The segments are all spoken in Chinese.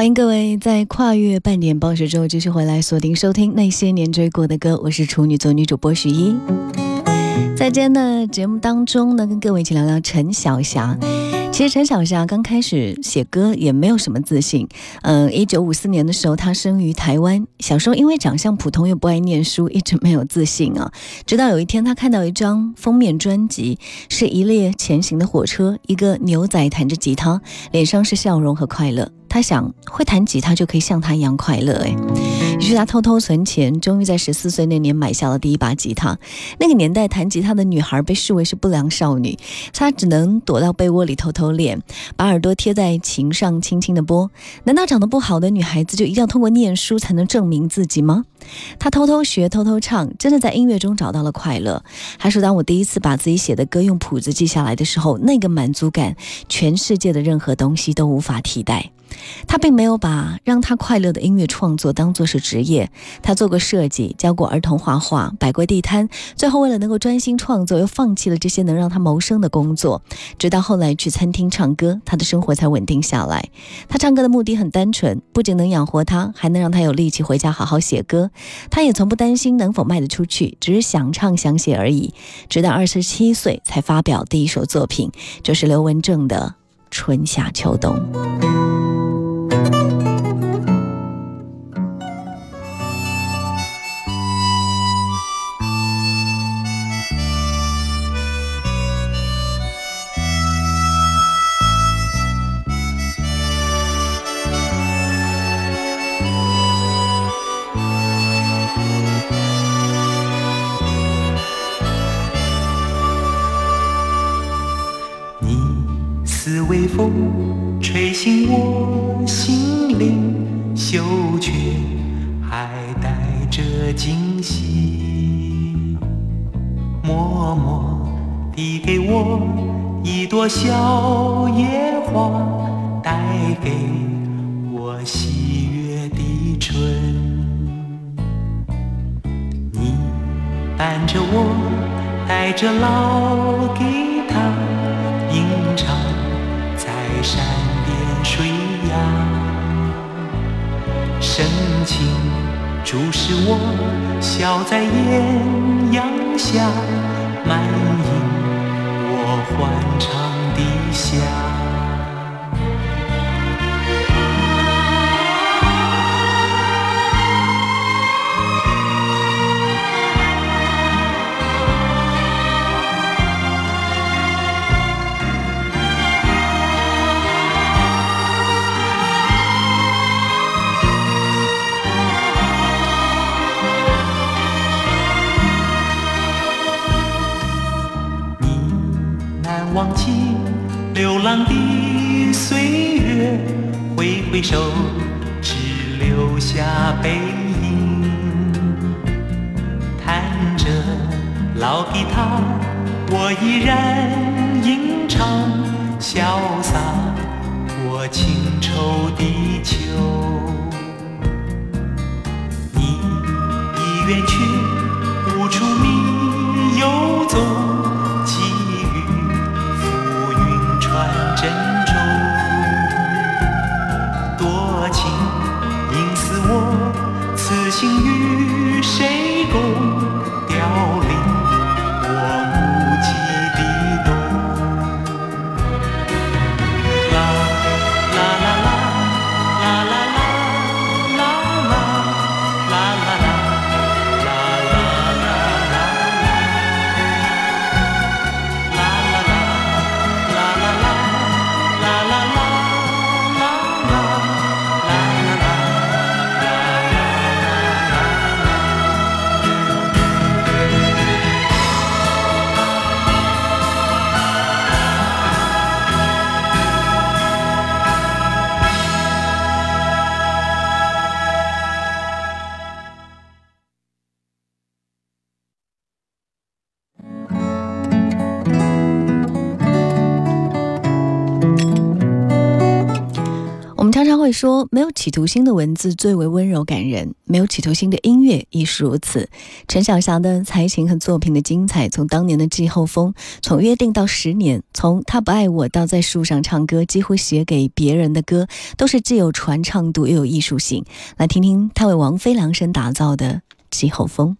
欢迎各位在跨越半点暴雪之后继续回来锁定收听那些年追过的歌，我是处女座女主播许一。在今天的节目当中呢，跟各位一起聊聊陈小霞。其实陈小霞刚开始写歌也没有什么自信。嗯，一九五四年的时候，她生于台湾。小时候因为长相普通又不爱念书，一直没有自信啊。直到有一天，她看到一张封面专辑，是一列前行的火车，一个牛仔弹着吉他，脸上是笑容和快乐。她想，会弹吉他就可以像他一样快乐。哎，于是他偷偷存钱，终于在十四岁那年买下了第一把吉他。那个年代，弹吉他的女孩被视为是不良少女，她只能躲到被窝里偷偷练，把耳朵贴在琴上轻轻的拨。难道长得不好的女孩子就一定要通过念书才能证明自己吗？他偷偷学，偷偷唱，真的在音乐中找到了快乐。还说，当我第一次把自己写的歌用谱子记下来的时候，那个满足感，全世界的任何东西都无法替代。他并没有把让他快乐的音乐创作当作是职业，他做过设计，教过儿童画画，摆过地摊，最后为了能够专心创作，又放弃了这些能让他谋生的工作。直到后来去餐厅唱歌，他的生活才稳定下来。他唱歌的目的很单纯，不仅能养活他，还能让他有力气回家好好写歌。他也从不担心能否卖得出去，只是想唱想写而已。直到二十七岁才发表第一首作品，就是刘文正的《春夏秋冬》。微风，吹醒我心灵，嗅觉还带着惊喜。默默递给我一朵小野花，带给我喜悦的春。你伴着我，带着老给注视我，笑在艳阳下，满盈我欢。忘记流浪的岁月，挥挥手，只留下背影。弹着老吉他，我依然吟唱，潇洒过情愁的秋。你已远去，无处觅情语说没有企图心的文字最为温柔感人没有企图心的音乐亦是如此陈晓霞的才情和作品的精彩从当年的季候风从约定到十年从他不爱我到在树上唱歌几乎写给别人的歌都是既有传唱度又有艺术性。来听听他为王菲量身打造的季候风。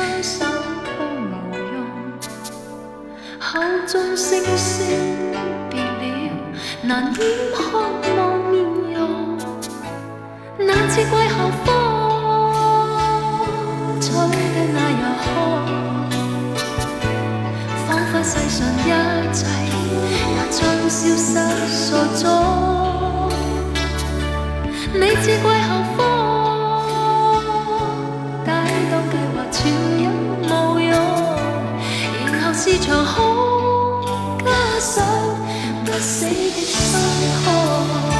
双手都无用，口中声声别了，难掩渴望面容，那次季候方，吹得那样酷，仿佛世上一切也将消失所踪，你似季候方。死的伤痛。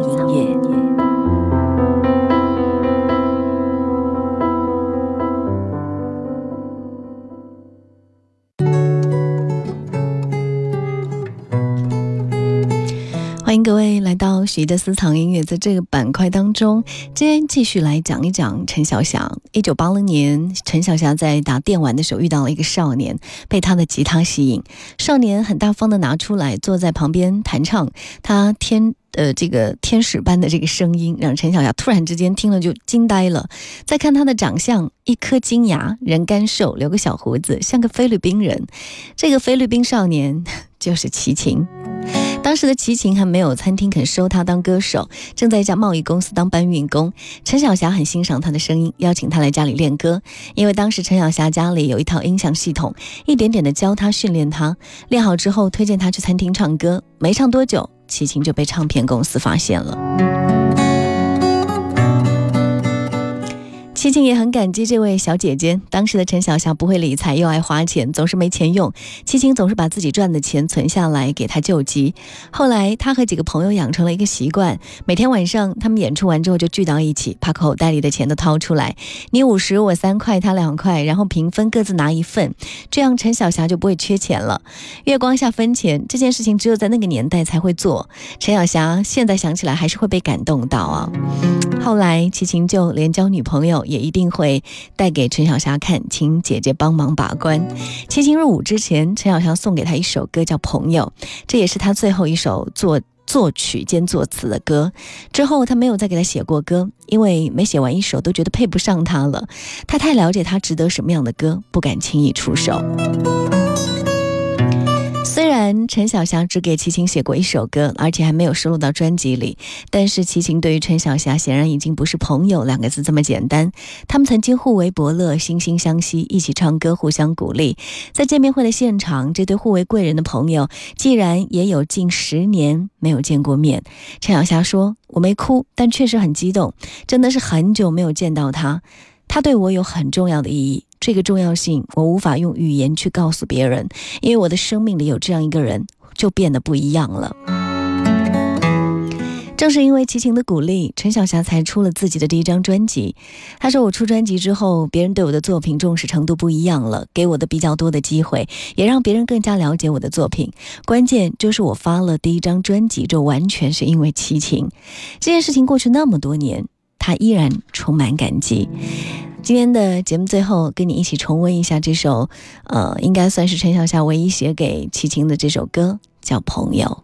各位来到许的私藏音乐，在这个板块当中，今天继续来讲一讲陈小霞。一九八零年，陈小霞在打电玩的时候遇到了一个少年，被他的吉他吸引，少年很大方的拿出来，坐在旁边弹唱，他天。呃，这个天使般的这个声音，让陈小霞突然之间听了就惊呆了。再看他的长相，一颗金牙，人干瘦，留个小胡子，像个菲律宾人。这个菲律宾少年就是齐秦。当时的齐秦还没有餐厅肯收他当歌手，正在一家贸易公司当搬运工。陈小霞很欣赏他的声音，邀请他来家里练歌。因为当时陈小霞家里有一套音响系统，一点点的教他训练他。练好之后，推荐他去餐厅唱歌。没唱多久，齐秦就被唱片公司发现了。齐秦也很感激这位小姐姐。当时的陈小霞不会理财，又爱花钱，总是没钱用。齐秦总是把自己赚的钱存下来给她救急。后来，他和几个朋友养成了一个习惯：每天晚上他们演出完之后就聚到一起，把口袋里的钱都掏出来，你五十，我三块，他两块，然后平分，各自拿一份。这样陈小霞就不会缺钱了。月光下分钱这件事情，只有在那个年代才会做。陈小霞现在想起来还是会被感动到啊。后来，齐秦就连交女朋友。也一定会带给陈小霞看，请姐姐帮忙把关。齐秦入伍之前，陈小霞送给她一首歌，叫《朋友》，这也是他最后一首作作曲兼作词的歌。之后他没有再给他写过歌，因为每写完一首都觉得配不上他了。他太了解他值得什么样的歌，不敢轻易出手。陈小霞只给齐秦写过一首歌，而且还没有收录到专辑里，但是齐秦对于陈小霞显然已经不是朋友两个字这么简单。他们曾经互为伯乐，惺惺相惜，一起唱歌，互相鼓励。在见面会的现场，这对互为贵人的朋友，既然也有近十年没有见过面。陈小霞说：“我没哭，但确实很激动，真的是很久没有见到他，他对我有很重要的意义。”这个重要性，我无法用语言去告诉别人，因为我的生命里有这样一个人，就变得不一样了。正是因为齐秦的鼓励，陈小霞才出了自己的第一张专辑。她说：“我出专辑之后，别人对我的作品重视程度不一样了，给我的比较多的机会，也让别人更加了解我的作品。关键就是我发了第一张专辑，这完全是因为齐秦。这件事情过去那么多年，他依然充满感激。”今天的节目最后，跟你一起重温一下这首，呃，应该算是陈小霞唯一写给齐秦的这首歌，叫《朋友》。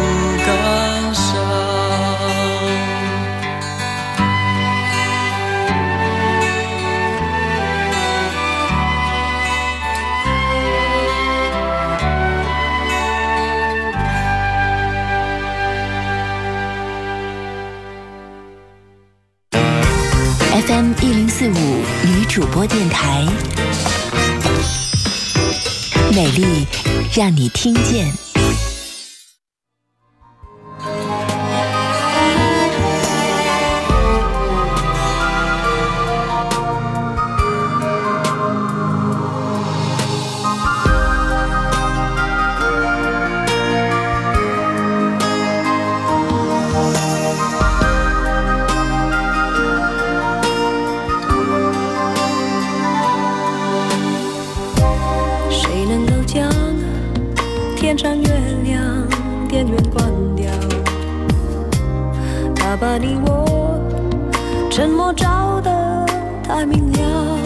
主播电台，美丽让你听见。沉默照得太明了。